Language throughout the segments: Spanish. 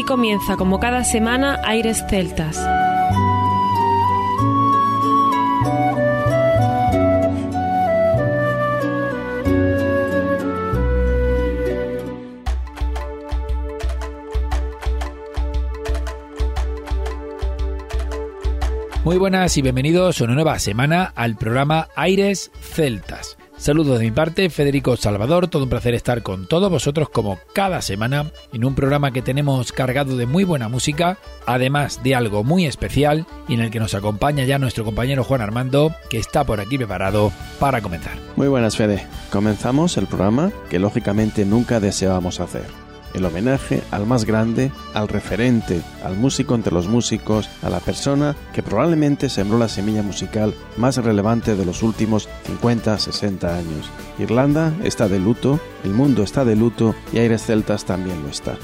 Aquí comienza, como cada semana, Aires Celtas. Muy buenas y bienvenidos una nueva semana al programa Aires Celtas. Saludos de mi parte, Federico Salvador, todo un placer estar con todos vosotros como cada semana en un programa que tenemos cargado de muy buena música, además de algo muy especial y en el que nos acompaña ya nuestro compañero Juan Armando, que está por aquí preparado para comenzar. Muy buenas, Fede. Comenzamos el programa que lógicamente nunca deseábamos hacer el homenaje al más grande, al referente, al músico entre los músicos, a la persona que probablemente sembró la semilla musical más relevante de los últimos 50-60 años. Irlanda está de luto, el mundo está de luto y Aires Celtas también lo está.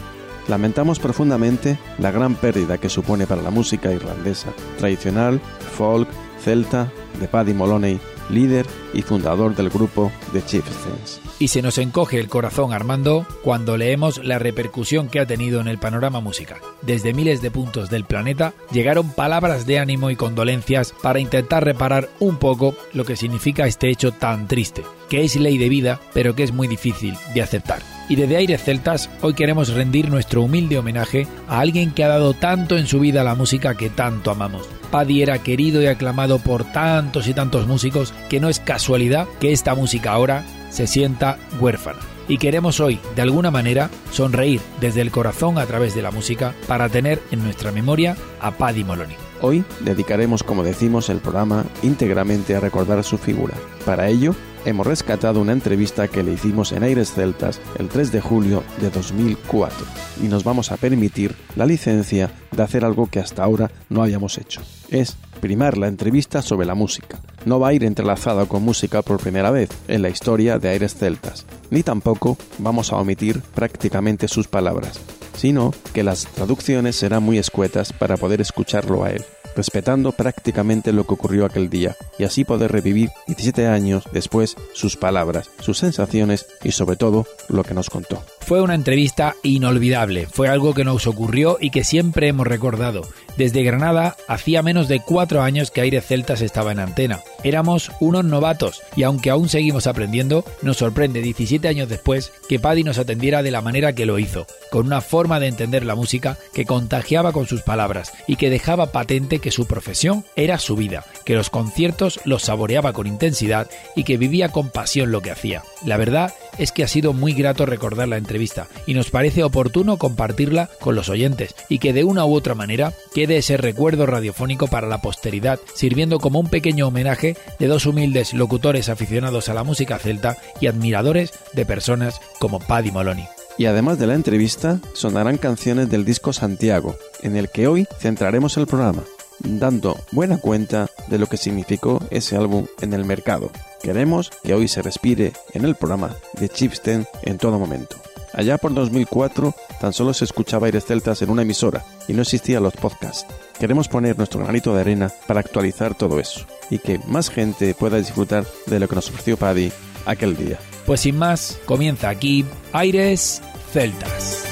Lamentamos profundamente la gran pérdida que supone para la música irlandesa, tradicional, folk, celta, de Paddy Moloney, líder y fundador del grupo The Chieftains. Y se nos encoge el corazón, Armando, cuando leemos la repercusión que ha tenido en el panorama musical. Desde miles de puntos del planeta llegaron palabras de ánimo y condolencias para intentar reparar un poco lo que significa este hecho tan triste, que es ley de vida, pero que es muy difícil de aceptar. Y desde Aires Celtas, hoy queremos rendir nuestro humilde homenaje a alguien que ha dado tanto en su vida a la música que tanto amamos. Paddy era querido y aclamado por tantos y tantos músicos que no es casualidad que esta música ahora se sienta huérfana. Y queremos hoy, de alguna manera, sonreír desde el corazón a través de la música para tener en nuestra memoria a Paddy Moloney. Hoy dedicaremos, como decimos, el programa íntegramente a recordar su figura. Para ello, hemos rescatado una entrevista que le hicimos en Aires Celtas el 3 de julio de 2004 y nos vamos a permitir la licencia de hacer algo que hasta ahora no habíamos hecho. Es primar la entrevista sobre la música. No va a ir entrelazada con música por primera vez en la historia de Aires Celtas, ni tampoco vamos a omitir prácticamente sus palabras, sino que las traducciones serán muy escuetas para poder escucharlo a él respetando prácticamente lo que ocurrió aquel día, y así poder revivir 17 años después sus palabras, sus sensaciones y sobre todo lo que nos contó. Fue una entrevista inolvidable, fue algo que nos ocurrió y que siempre hemos recordado. Desde Granada hacía menos de cuatro años que Aire Celtas estaba en antena. Éramos unos novatos y aunque aún seguimos aprendiendo, nos sorprende 17 años después que Paddy nos atendiera de la manera que lo hizo, con una forma de entender la música que contagiaba con sus palabras y que dejaba patente que su profesión era su vida, que los conciertos los saboreaba con intensidad y que vivía con pasión lo que hacía. La verdad es que ha sido muy grato recordar la entrevista y nos parece oportuno compartirla con los oyentes y que de una u otra manera quede ese recuerdo radiofónico para la posteridad, sirviendo como un pequeño homenaje de dos humildes locutores aficionados a la música celta y admiradores de personas como Paddy Moloney. Y además de la entrevista, sonarán canciones del disco Santiago, en el que hoy centraremos el programa, dando buena cuenta de lo que significó ese álbum en el mercado. Queremos que hoy se respire en el programa de Chipsten en todo momento. Allá por 2004 tan solo se escuchaba aires celtas en una emisora y no existían los podcasts. Queremos poner nuestro granito de arena para actualizar todo eso y que más gente pueda disfrutar de lo que nos ofreció Paddy aquel día. Pues sin más, comienza aquí Aires Celtas.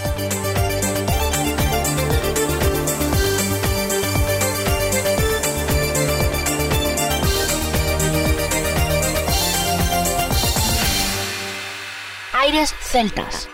Aires Celtas.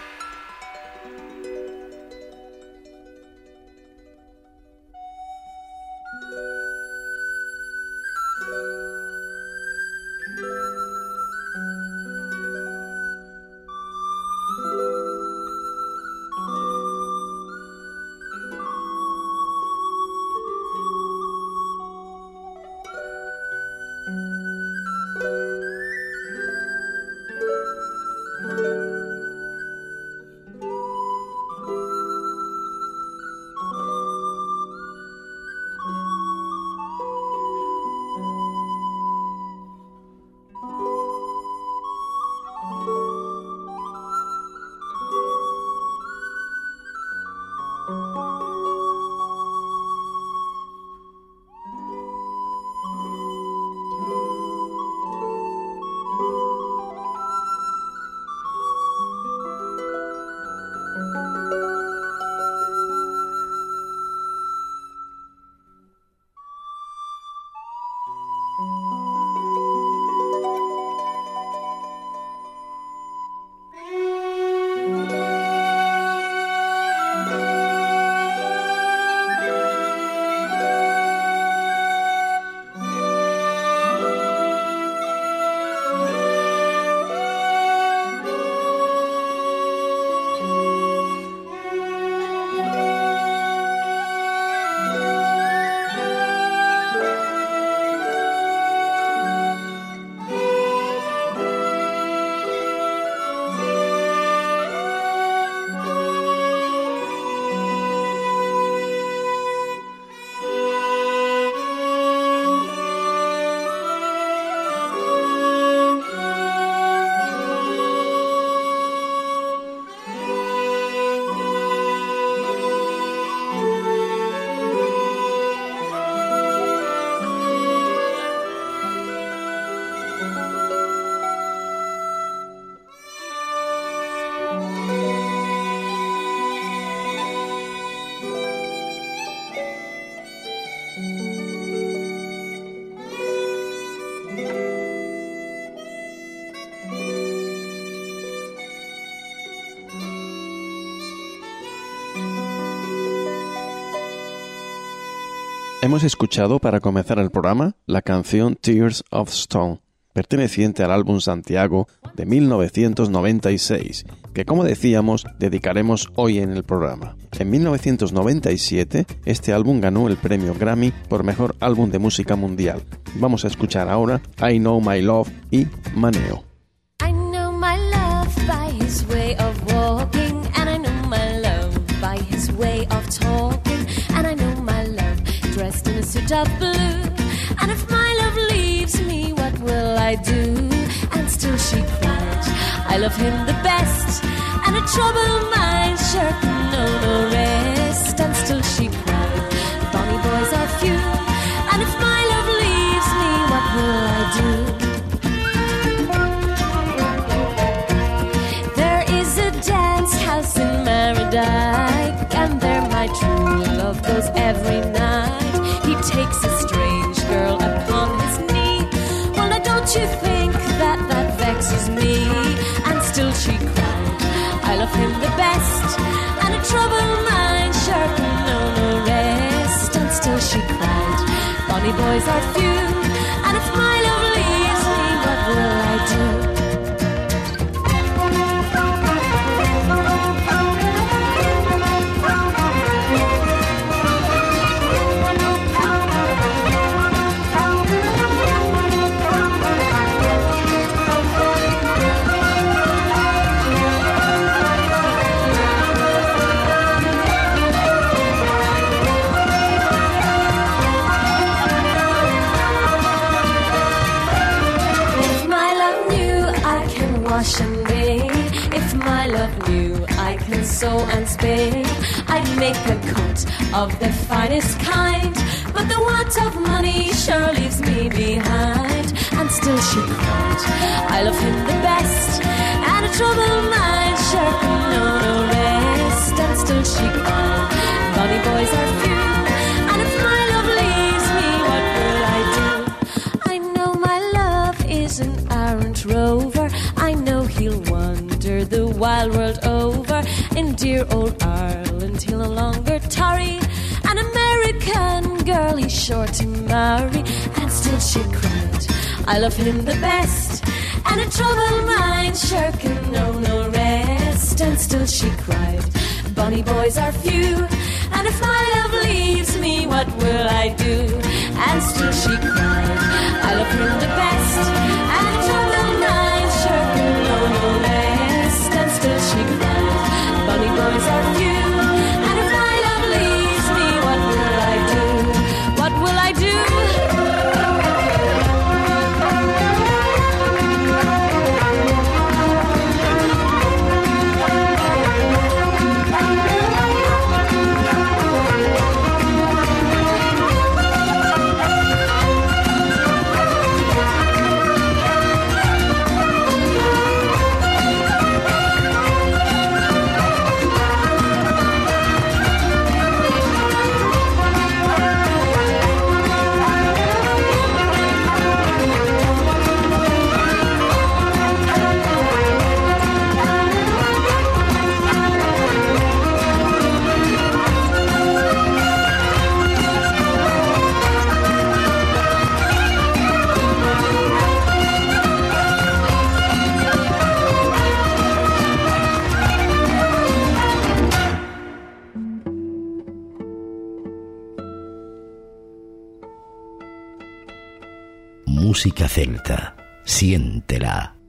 Hemos escuchado para comenzar el programa la canción Tears of Stone, perteneciente al álbum Santiago de 1996, que como decíamos dedicaremos hoy en el programa. En 1997 este álbum ganó el premio Grammy por mejor álbum de música mundial. Vamos a escuchar ahora I Know My Love y Maneo. Of blue. And if my love leaves me, what will I do? And still she cried, I love him the best, and a troubled mind sure can know no rest. And still she cried, bonny boys are few, days are few. Of the finest kind. But the want of money sure leaves me behind. And still she cried, I love him the best, and a troubled mind sure know no rest. And still she cried, bonny boys are few, and if my love leaves me, what will I do? I know my love is an errant rover. I know he'll wander the wild world over. In dear old Ireland, he'll no longer tarry. An American girl he's sure to marry. And still she cried, I love him the best. And a troubled mind sure can know no rest. And still she cried, Bonny boys are few. And if my love leaves me, what will I do? And still she cried, I love him the best. And Música celta. Siéntela.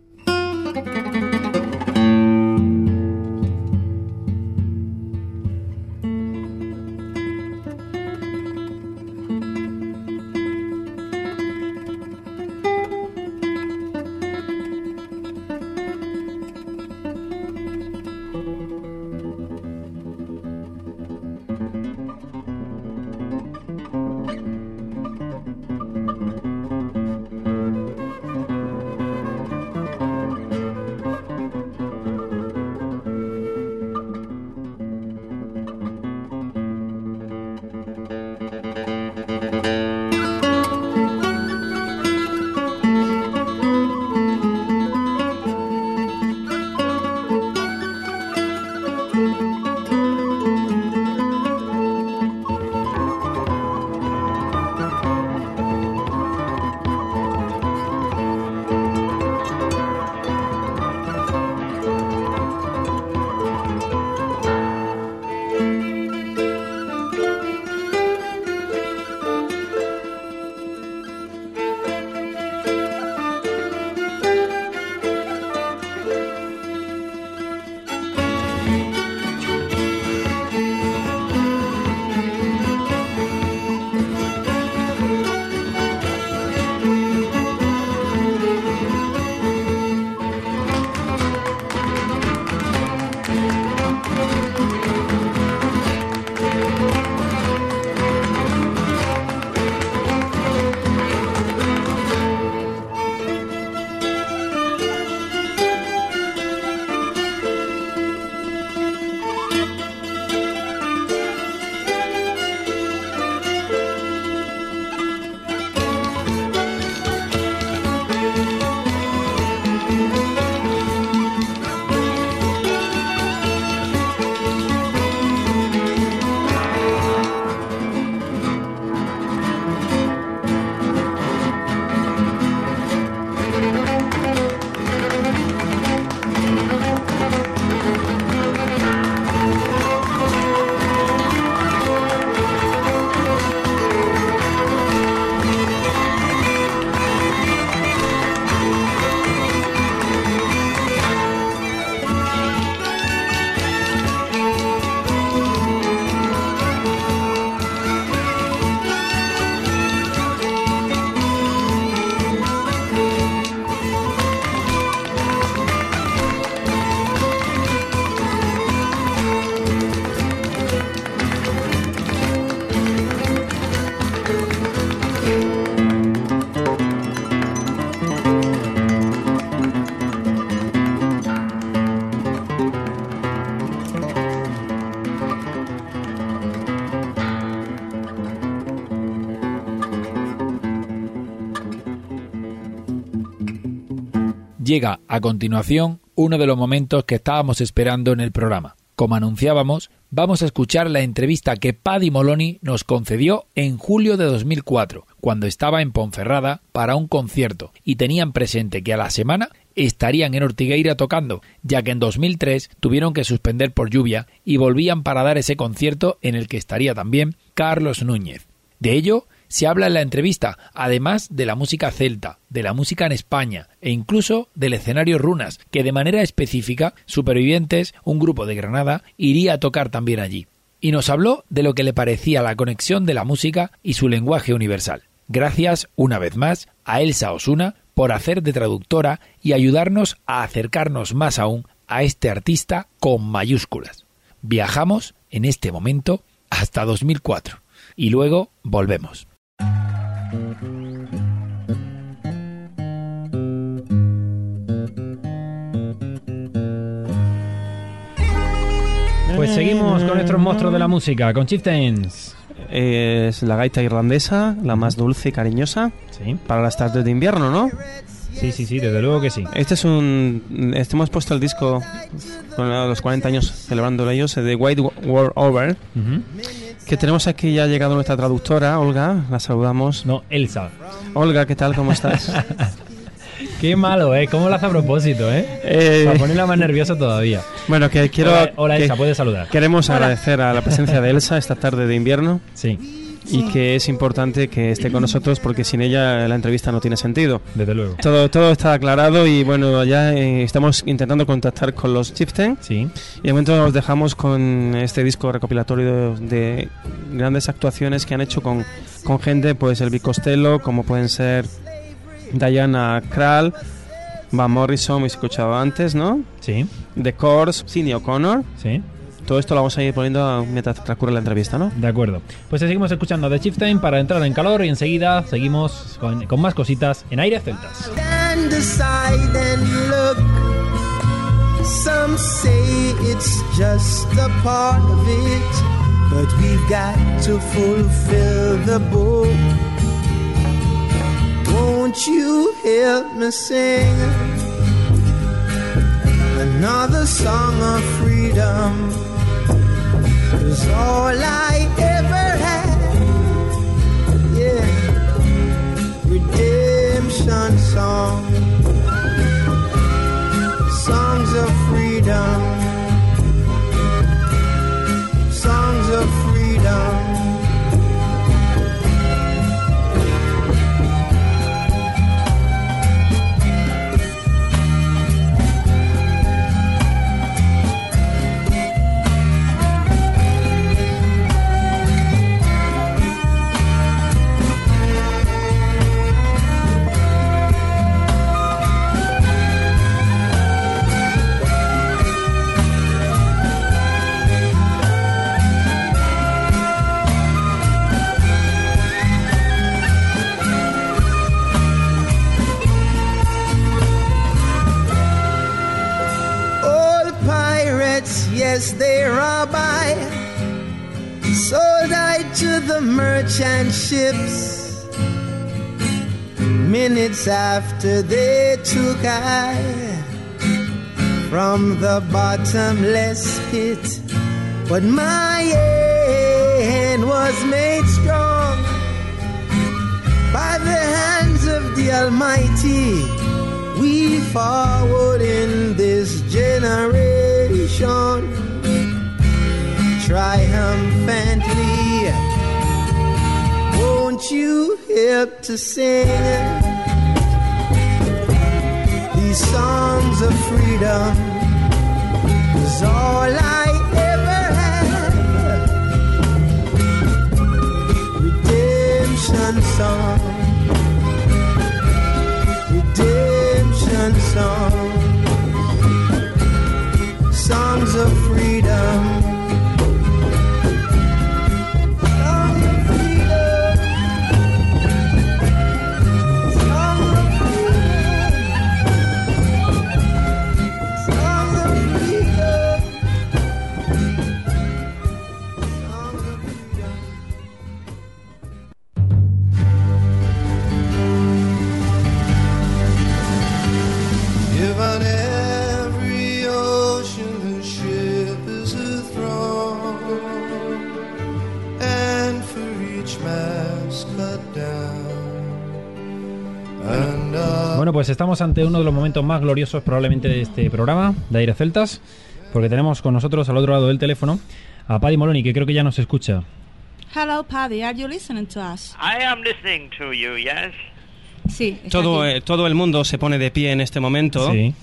A continuación uno de los momentos que estábamos esperando en el programa. Como anunciábamos, vamos a escuchar la entrevista que Paddy Moloney nos concedió en julio de 2004, cuando estaba en Ponferrada para un concierto y tenían presente que a la semana estarían en Ortigueira tocando, ya que en 2003 tuvieron que suspender por lluvia y volvían para dar ese concierto en el que estaría también Carlos Núñez. De ello se habla en la entrevista, además de la música celta, de la música en España e incluso del escenario Runas, que de manera específica Supervivientes, un grupo de Granada, iría a tocar también allí. Y nos habló de lo que le parecía la conexión de la música y su lenguaje universal. Gracias, una vez más, a Elsa Osuna por hacer de traductora y ayudarnos a acercarnos más aún a este artista con mayúsculas. Viajamos en este momento hasta 2004 y luego volvemos. Pues seguimos con nuestros monstruos de la música, con Chieftains. Es la gaita irlandesa, la más dulce y cariñosa. Sí. Para las tardes de invierno, ¿no? Sí, sí, sí, desde luego que sí. Este es un. Este hemos puesto el disco con los 40 años celebrando ellos, de White World Over. Ujú. Que tenemos aquí ya ha llegado nuestra traductora, Olga. La saludamos. No, Elsa. Olga, ¿qué tal? ¿Cómo estás? Qué malo, ¿eh? ¿Cómo lo hace a propósito, eh? Eh, Para ponerla más nerviosa todavía. bueno, que quiero. Hola, hola, que Elsa, puedes saludar. Queremos agradecer a la presencia de Elsa esta tarde de invierno Sí, y que es importante que esté con nosotros porque sin ella la entrevista no tiene sentido. desde luego. Todo, todo está aclarado y bueno, ya eh, estamos intentando contactar con los Chieftain Sí, y de momento nos dejamos con este disco recopilatorio de, de grandes actuaciones que han hecho con, con gente, pues el Costello, como pueden ser Diana Krall, Van Morrison, hemos escuchado antes, ¿no? sí, The Course, Sidney O'Connor. sí. Todo esto lo vamos a ir poniendo mientras transcurre la entrevista, ¿no? De acuerdo. Pues seguimos escuchando The Chieftain para entrar en calor y enseguida seguimos con, con más cositas en aire celtas. stand aside and look. Some say it's just a part of it, but we've got to fulfill the book. Won't you help me sing another song of freedom? Cause all I ever had, yeah. Redemption song, songs of freedom, yes, they rob I. Sold I to the merchant ships. Minutes after they took I from the bottomless pit. But my hand was made strong by the hands of the Almighty we forward in this generation triumphantly. Won't you help to sing these songs of freedom? Is all I ever had. Redemption song redemption song, songs of freedom. Pues estamos ante uno de los momentos más gloriosos probablemente de este programa de Aire Celtas, porque tenemos con nosotros al otro lado del teléfono a Paddy Moloney, que creo que ya nos escucha. Hello, Paddy. Are you listening to us? I am listening to you, yes. Sí. Todo, eh, todo el mundo se pone de pie en este momento Sí.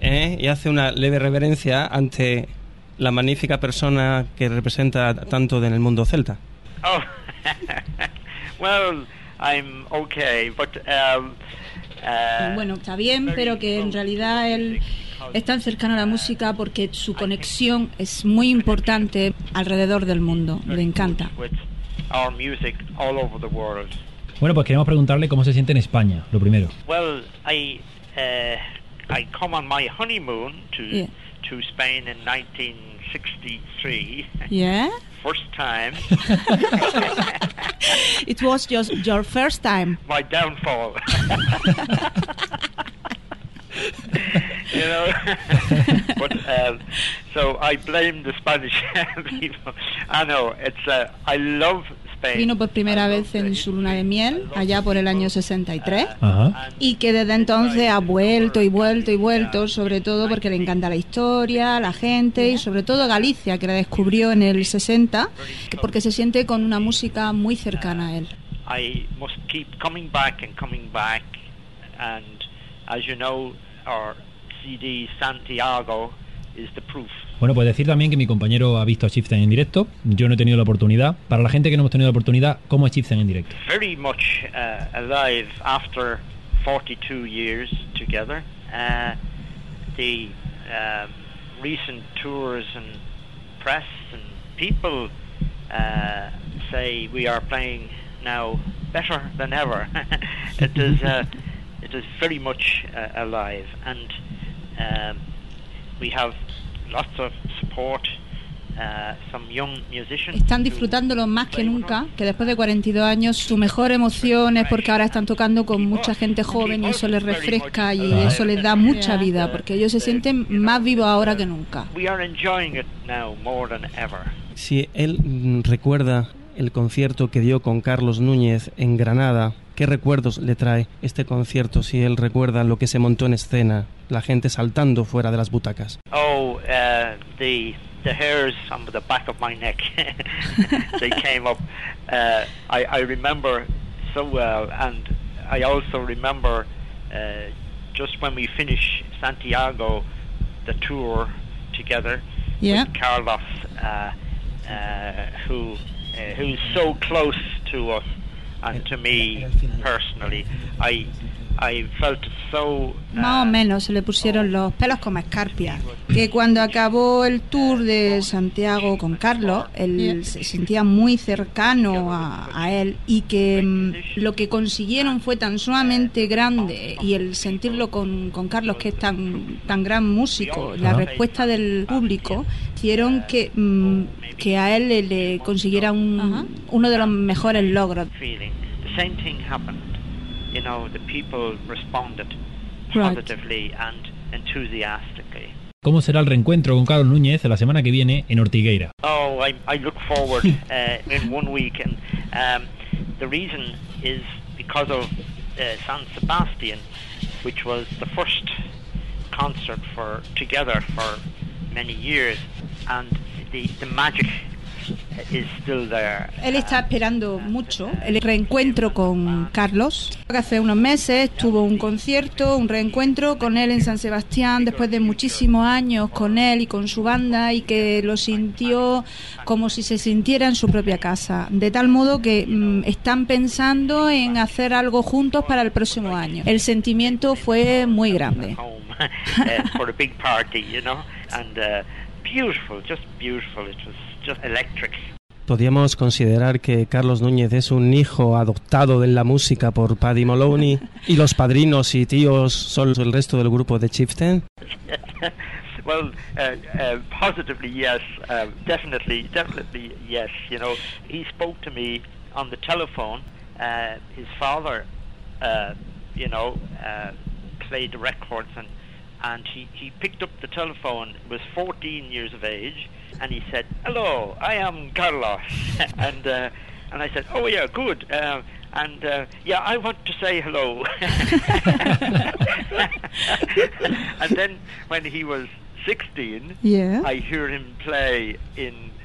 ¿eh? y hace una leve reverencia ante la magnífica persona que representa tanto en el mundo celta. Oh, well, I'm okay, but um, Bueno, está bien, pero que en realidad él es tan cercano a la música porque su conexión es muy importante alrededor del mundo. Le encanta. with our music all over the world. Bueno, pues queremos preguntarle cómo se siente en España, lo primero. Well, I uh, I come on my honeymoon to Yeah. to Spain in 1963. Yeah? First time, It was just your first time. my downfall. you know, but um, so I blame the Spanish people. I know it's. Uh, I love. Vino por primera vez en su luna de miel, allá por el año 63. Ajá. Y que desde entonces ha vuelto y vuelto y vuelto, sobre todo porque le encanta la historia, la gente y sobre todo Galicia, que la descubrió en el 60, que- porque se siente con una música muy cercana a él. I must keep coming back and coming back, and as you know, our CD Santiago is the proof. Bueno, pues decir también que mi compañero ha visto a Chieftain en directo. Yo no he tenido la oportunidad. Para la gente que no hemos tenido la oportunidad, ¿cómo es Chieftain en directo? Very much uh, alive after 42 years together. Uh, the um, recent tours and press and people uh, say we are playing now better than ever. it is uh, it is very much uh, alive, and um, we have lots of support. Uh, some young musicians. Están disfrutándolo más que nunca, que después de 42 años su mejor emoción es porque ahora están tocando con mucha gente joven y eso les refresca y eso les da mucha vida, porque ellos se sienten más vivos ahora que nunca. We are enjoying it now more than ever. Si él mm, recuerda el concierto que dio con Carlos Núñez en Granada, ¿qué recuerdos le trae este concierto si él recuerda lo que se montó en escena, la gente saltando fuera de las butacas? Oh, uh, the the hairs on the back of my neck, they came up. Uh, I, I remember so well, and I also remember uh, just when we finished Santiago, the tour together Yeah. with Carlos, uh, uh, who uh, who's so close to us and to me personally. I. Más o menos se le pusieron los pelos como escarpias. Que cuando acabó el tour de Santiago con Carlos, él se sentía muy cercano a, a él y que mm, lo que consiguieron fue tan sumamente grande y el sentirlo con, con Carlos, que es tan, tan gran músico, la respuesta del público, hicieron que, mm, que a él le, le consiguiera un- uno de los mejores logros. You know, the people responded Right. positively and enthusiastically. ¿Cómo será el reencuentro con Carlos Núñez la semana que viene en Ortigueira? Oh, I, I look forward uh, in one week, and um, the reason is because of uh, San Sebastian, which was the first concert for together for many years, and the the magic is still there. Él está esperando mucho el reencuentro con Carlos. Hace unos meses tuvo un concierto, un reencuentro con él en San Sebastián después de muchísimos años con él y con su banda y que lo sintió como si se sintiera en su propia casa. De tal modo que mm, están pensando en hacer algo juntos para el próximo año. El sentimiento fue muy grande. beautiful, just beautiful. It was just electric. Podríamos considerar que Carlos Núñez es un hijo adoptado de la música por Paddy Moloney y los padrinos y tíos son el resto del grupo de Chieftain. well, uh, uh, positively yes, uh, definitely, definitely yes. You know, he spoke to me on the telephone. Uh, his father, uh, you know, uh, played records and and he, he picked up the telephone, was 14 years of age, and he said, Hello, I am Carlos. and, uh, and I said, Oh, yeah, good. Uh, and uh, yeah, I want to say hello. and then when he was 16, Yeah. I hear him play in Lorient. at the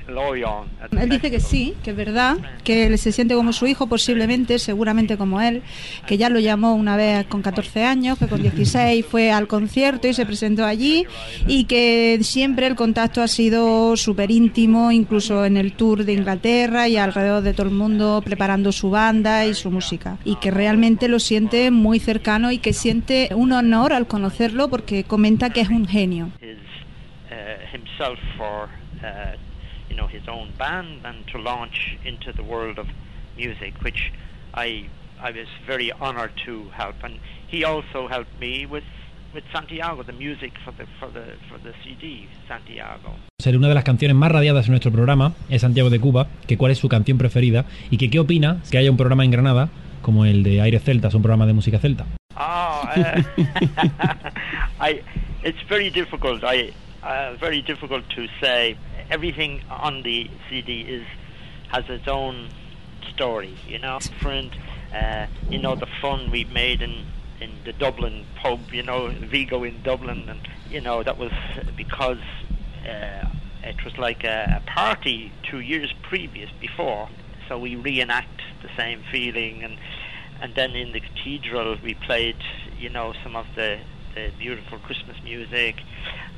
Él dice que sí, que es verdad, que él se siente como su hijo, posiblemente, seguramente como él, que ya lo llamó una vez con 14 años, que con 16 fue al concierto y se presentó allí, y que siempre el contacto ha sido súper íntimo, incluso en el tour de Inglaterra y alrededor de todo el mundo preparando su banda y su música, y que realmente lo siente muy cercano y que siente un honor al conocerlo porque comenta que es un genio. His himself for you know his own band and to launch into the world of music, which I I was very honoured to help, and he also helped me with with Santiago, the music for the for the for the CD Santiago. Ser una de las canciones más radiadas en nuestro programa es Santiago de Cuba, que cuál es su canción preferida y que qué opina que haya un programa en Granada como el de Aires Celtas, un programa de música celta. Oh, uh, I, it's very difficult. I, uh, very difficult to say. Everything on the CD is has its own story. You know, different. Uh, you know the fun we made in in the Dublin pub. You know, Vigo in Dublin, and you know that was because uh, it was like a, a party two years previous before. So we reenact the same feeling and and then in the cathedral we played you know some of the, the beautiful Christmas music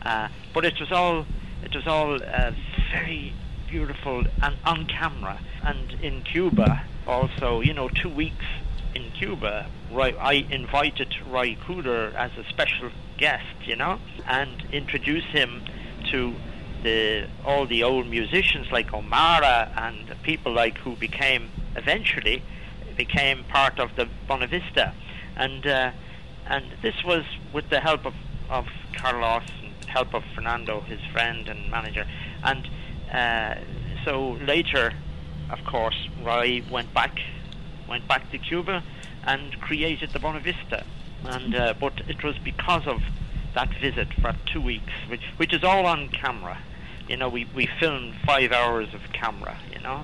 uh, but it was all it was all uh, very beautiful and on camera. And in Cuba also you know two weeks in Cuba I invited Roy Cooder as a special guest you know and introduced him to the all the old musicians like O'Mara and people like who became eventually became part of the Bonavista, and uh, and this was with the help of of Carlos help of Fernando, his friend and manager, and uh, so later, of course, Roy went back went back to Cuba and created the Bonavista, and uh, but it was because of that visit for two weeks, which which is all on camera. You know, we, we filmed five hours of camera, you know.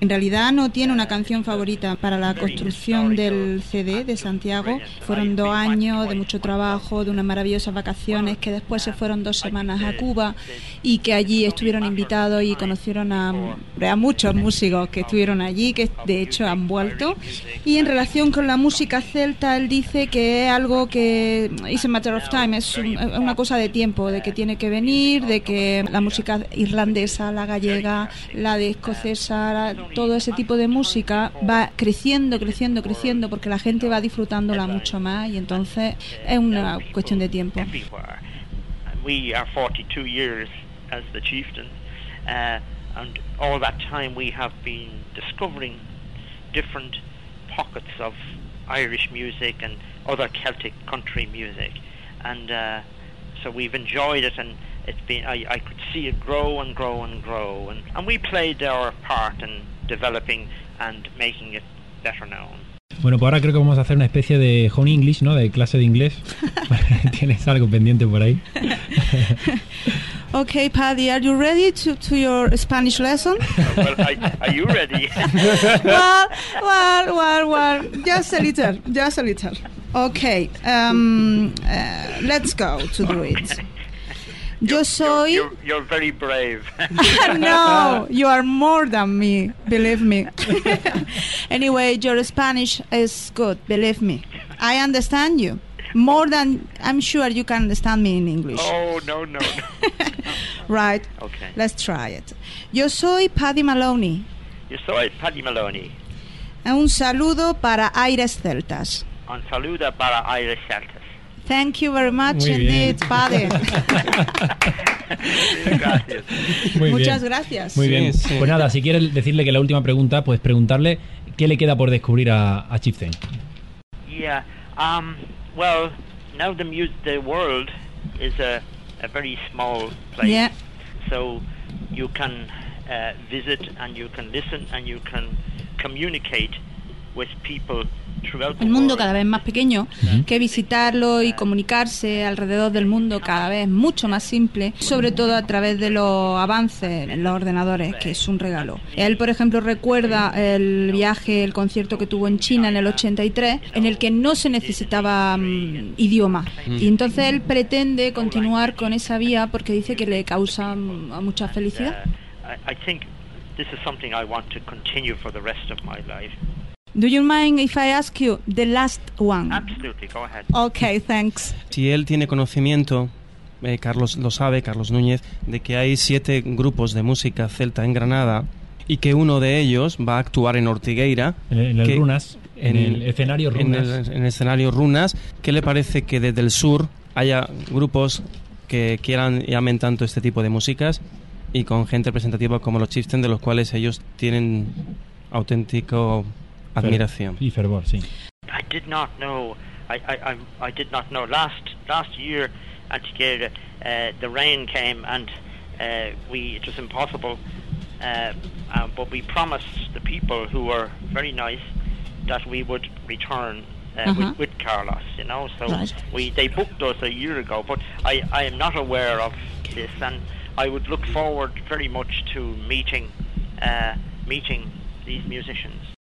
En realidad no tiene una canción favorita para la construcción del CD de Santiago. Fueron dos años de mucho trabajo, de unas maravillosas vacaciones que después se fueron dos semanas a Cuba y que allí estuvieron invitados y conocieron a, a muchos músicos que estuvieron allí, que de hecho han vuelto. Y en relación con la música celta, él dice que es algo que es a matter of time, es un- una cosa de tiempo, de que tiene que venir, de que la música irlandesa, la gallega, la de escocesa, la- todo ese tipo de música va creciendo, creciendo, creciendo, porque la gente va disfrutándola mucho más y entonces es una cuestión de tiempo. everywhere. And we are 42 years as the chieftain, uh, pockets of Irish music and other Celtic country music, and uh, so we've enjoyed it, and it's been I, I could see it grow and grow and grow, and, and we played our part in developing and making it better known. Bueno, pues ahora creo que vamos a hacer una especie de Home English, ¿no? De clase de inglés. ¿Tienes algo pendiente por ahí? Okay, Paddy, are you ready to, to your Spanish lesson? well, are, are you ready? well, well, well, well, just a little, just a little. Okay, um, uh, let's go to do it. Yo soy. You're, you're very brave. no, you are more than me, believe me. anyway, your Spanish is good, believe me. I understand you. More than I'm sure you can understand me in English. Oh, no, no, no. Right. Okay. Let's try it. Yo soy Paddy Maloney. Yo soy Paddy Maloney. Un saludo para Aires Celtas. Un saludo para Irish Celtas. Thank you very much Muy bien. indeed, Paddy. Gracias. Muy Muchas bien. gracias. Muy bien. Sí, sí. Pues nada, si quieres decirle que la última pregunta, pues preguntarle qué le queda por descubrir a, a Chieftain. Yeah. Um. Well, now the mu- the world is a a very small place. Yeah. So you can uh, visit and you can listen and you can communicate with people el mundo cada vez más pequeño, que visitarlo y comunicarse alrededor del mundo cada vez mucho más simple, sobre todo a través de los avances en los ordenadores, que es un regalo. Él, por ejemplo, recuerda el viaje, el concierto que tuvo en China en el 83, en el que no se necesitaba mm, idioma. Y entonces él pretende continuar con esa vía porque dice que le causa mm, mucha felicidad. Do you mind if I ask you the last one? Absolutely, go ahead. Okay, thanks. Si él tiene conocimiento, eh, Carlos lo sabe, Carlos Núñez, de que hay siete grupos de música celta en Granada y que uno de ellos va a actuar en Ortigueira. En el- en el que- Runas, en el escenario en el- Runas. En el, escenario Runas. ¿Qué le parece que desde el sur haya grupos que quieran y amen tanto este tipo de músicas y con gente representativa como los Chieftain, de los cuales ellos tienen auténtico admiración? Y fervor, sí. I did not know. I, I, I, I did not know. Last last year, Antigua, uh, the rain came and uh, we it was impossible. Uh, uh, but we promised the people who were very nice that we would return uh, Uh-huh. with, with Carlos. You know, so Right. we they booked us a year ago. But I, I am not aware of this, and I would look forward very much to meeting uh, meeting these musicians.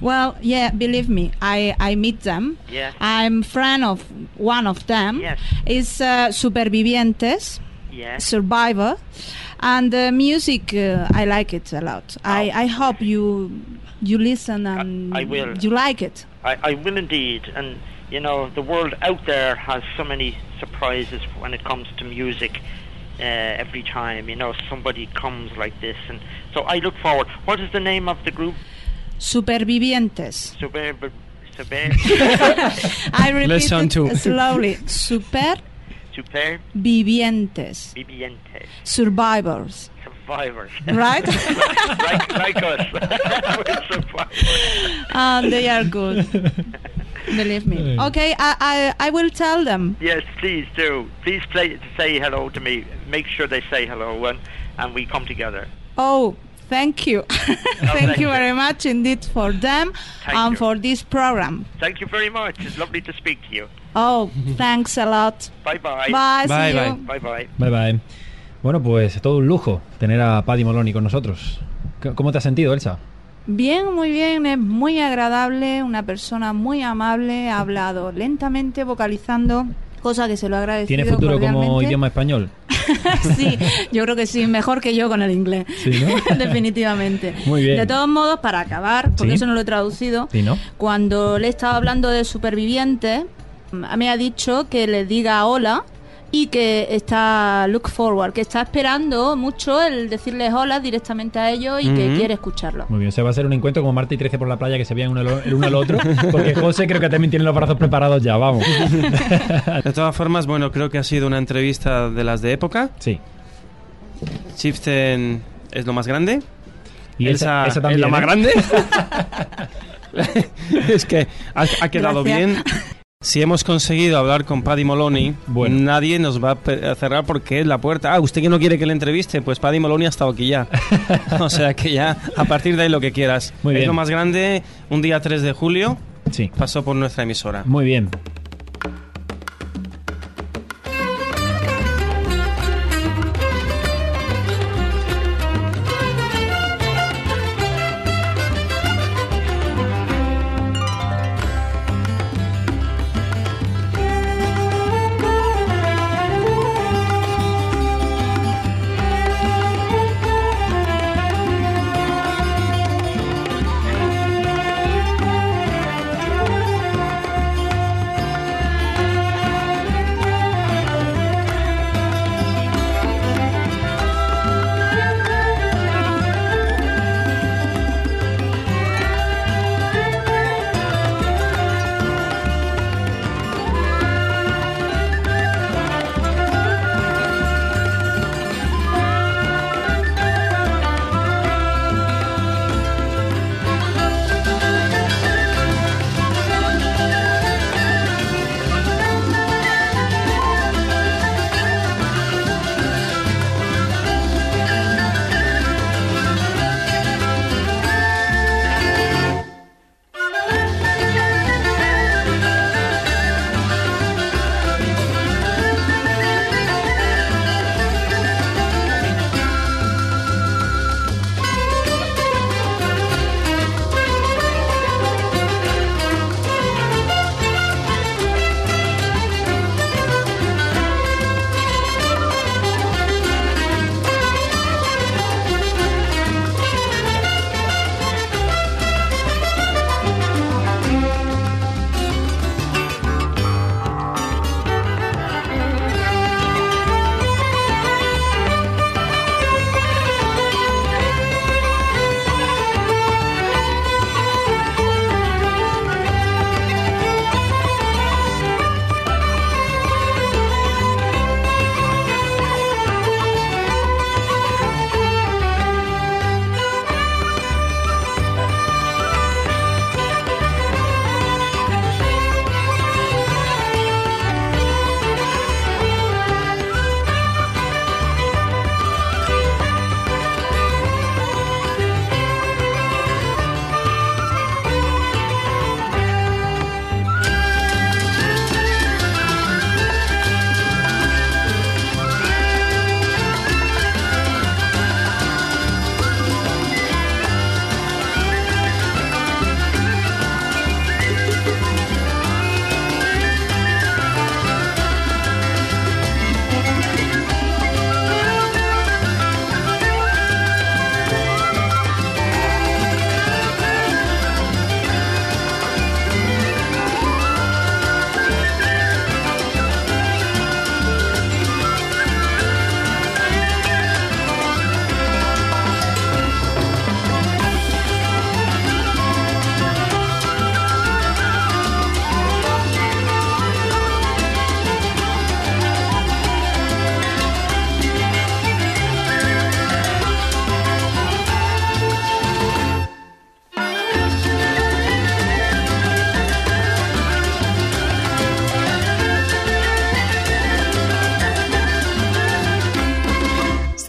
Well, yeah, believe me, I, I meet them. Yes. I'm friend of one of them. Yes. Is uh, Supervivientes, Yes. Survivor, and the music uh, I like it a lot. I, I hope you you listen and I will. you like it. I, I will indeed, and you know the world out there has so many surprises when it comes to music. Uh, every time you know somebody comes like this, and so I look forward. What is the name of the group? Supervivientes. Suburb, suburb, I repeat Listen it to- slowly. Supervivientes. superb, viviente, Survivors. survivors. Right? like, like us. We're survivors. and they are good. Believe me. Okay, I, I, I will tell them. Yes, please do. Please play, say hello to me. Make sure they say hello, and and we come together. Oh, thank you. thank thank you very much indeed for them Thank and you. for this program. Thank you very much. It's lovely to speak to you. Oh, thanks a lot. Bye bye. Bye, Bye, bye. Bye bye. Bye bye. Bueno, pues todo un lujo tener a Paddy Moloney con nosotros. ¿Cómo te has sentido, Elsa? Bien, muy bien, es muy agradable, una persona muy amable, ha hablado lentamente, vocalizando, cosa que se lo agradecido ¿Tiene futuro como idioma español? sí, yo creo que sí, mejor que yo con el inglés. Sí, ¿no? Definitivamente. Muy bien. De todos modos, para acabar, porque Sí. eso no lo he traducido, Sí, ¿no? cuando le estaba hablando de supervivientes, me ha dicho que le diga hola y que está look forward, que está esperando mucho el decirles hola directamente a ellos y que quiere escucharlo. Muy bien, se va a ser un encuentro como Marta y 13 por la playa que se vean uno el uno al otro, porque José creo que también tiene los brazos preparados ya, vamos. De todas formas, bueno, creo que ha sido una entrevista de las de época. Sí. Chieftain es lo más grande. Y esa- esa también, es lo más ¿eh? grande. es que ha, ha quedado Gracias. bien. Si hemos conseguido hablar con Paddy Moloney, nadie nos va a cerrar porque es la puerta. Ah, usted que no quiere que le entreviste, pues Paddy Moloney ha estado aquí ya. o sea que ya, a partir de ahí lo que quieras. Muy es bien. lo más grande, un día 3 de julio, Sí. pasó por nuestra emisora. Muy bien.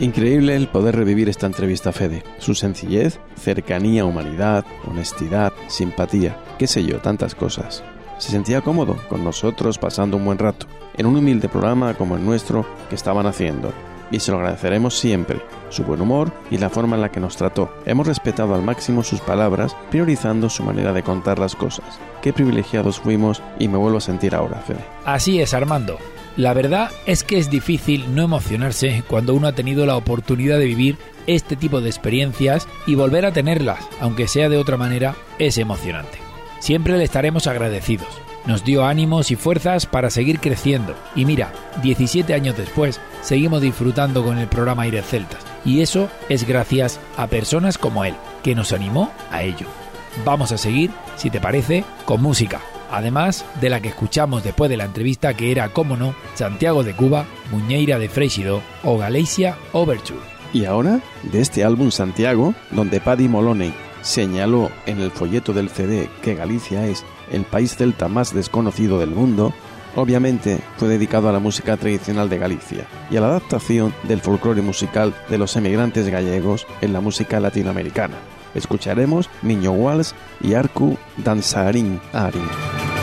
Increíble el poder revivir esta entrevista a Fede. Su sencillez, cercanía, humanidad, honestidad, simpatía, qué sé yo, tantas cosas. Se sentía cómodo con nosotros pasando un buen rato, en un humilde programa como el nuestro que estaban haciendo. Y se lo agradeceremos siempre, su buen humor y la forma en la que nos trató. Hemos respetado al máximo sus palabras, priorizando su manera de contar las cosas. Qué privilegiados fuimos y me vuelvo a sentir ahora, Fede. Así es, Armando. La verdad es que es difícil no emocionarse cuando uno ha tenido la oportunidad de vivir este tipo de experiencias y volver a tenerlas, aunque sea de otra manera, es emocionante. Siempre le estaremos agradecidos. Nos dio ánimos y fuerzas para seguir creciendo. Y mira, 17 años después, seguimos disfrutando con el programa Aires Celtas. Y eso es gracias a personas como él, que nos animó a ello. Vamos a seguir, si te parece, con música. Además de la que escuchamos después de la entrevista que era, como no, Santiago de Cuba, Muñeira de Freixido o Galicia Overture. Y ahora, de este álbum Santiago, donde Paddy Moloney señaló en el folleto del CD que Galicia es el país celta más desconocido del mundo, obviamente fue dedicado a la música tradicional de Galicia y a la adaptación del folclore musical de los emigrantes gallegos en la música latinoamericana. Escucharemos Niño Walls y Arcu Danzarín Arin.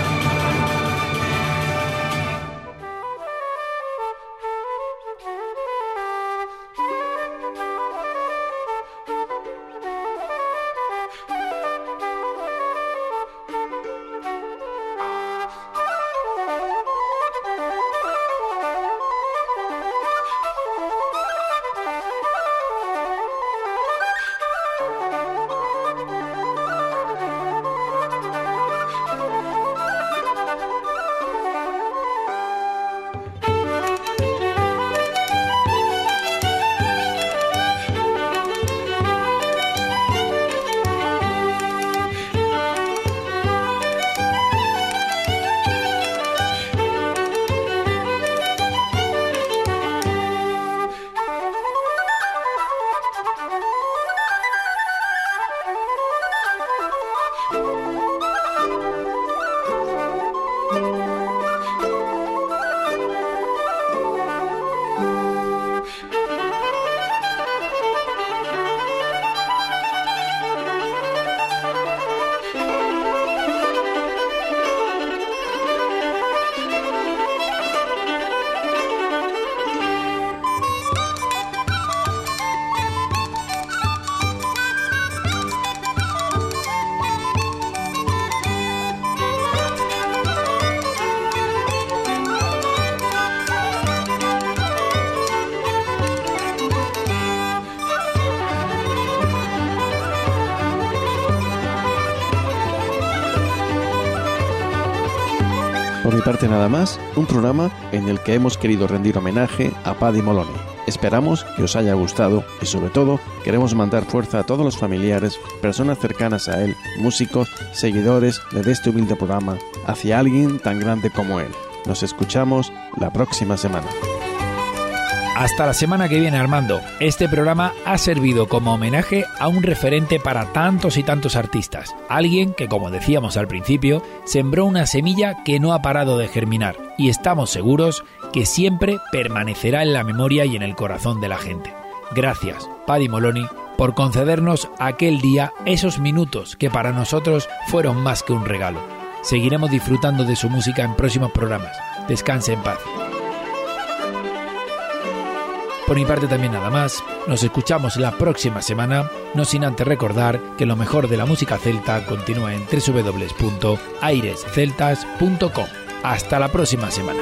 Un programa en el que hemos querido rendir homenaje a Paddy Moloney. Esperamos que os haya gustado y sobre todo queremos mandar fuerza a todos los familiares, personas cercanas a él, músicos, seguidores de este humilde programa, hacia alguien tan grande como él. Nos escuchamos la próxima semana. Hasta la semana que viene, Armando. Este programa ha servido como homenaje a un referente para tantos y tantos artistas. Alguien que, como decíamos al principio, sembró una semilla que no ha parado de germinar. Y estamos seguros que siempre permanecerá en la memoria y en el corazón de la gente. Gracias, Paddy Moloney, por concedernos aquel día esos minutos que para nosotros fueron más que un regalo. Seguiremos disfrutando de su música en próximos programas. Descanse en paz. Por mi parte también nada más, nos escuchamos la próxima semana, no sin antes recordar que lo mejor de la música celta continúa en www.airesceltas.com. Hasta la próxima semana.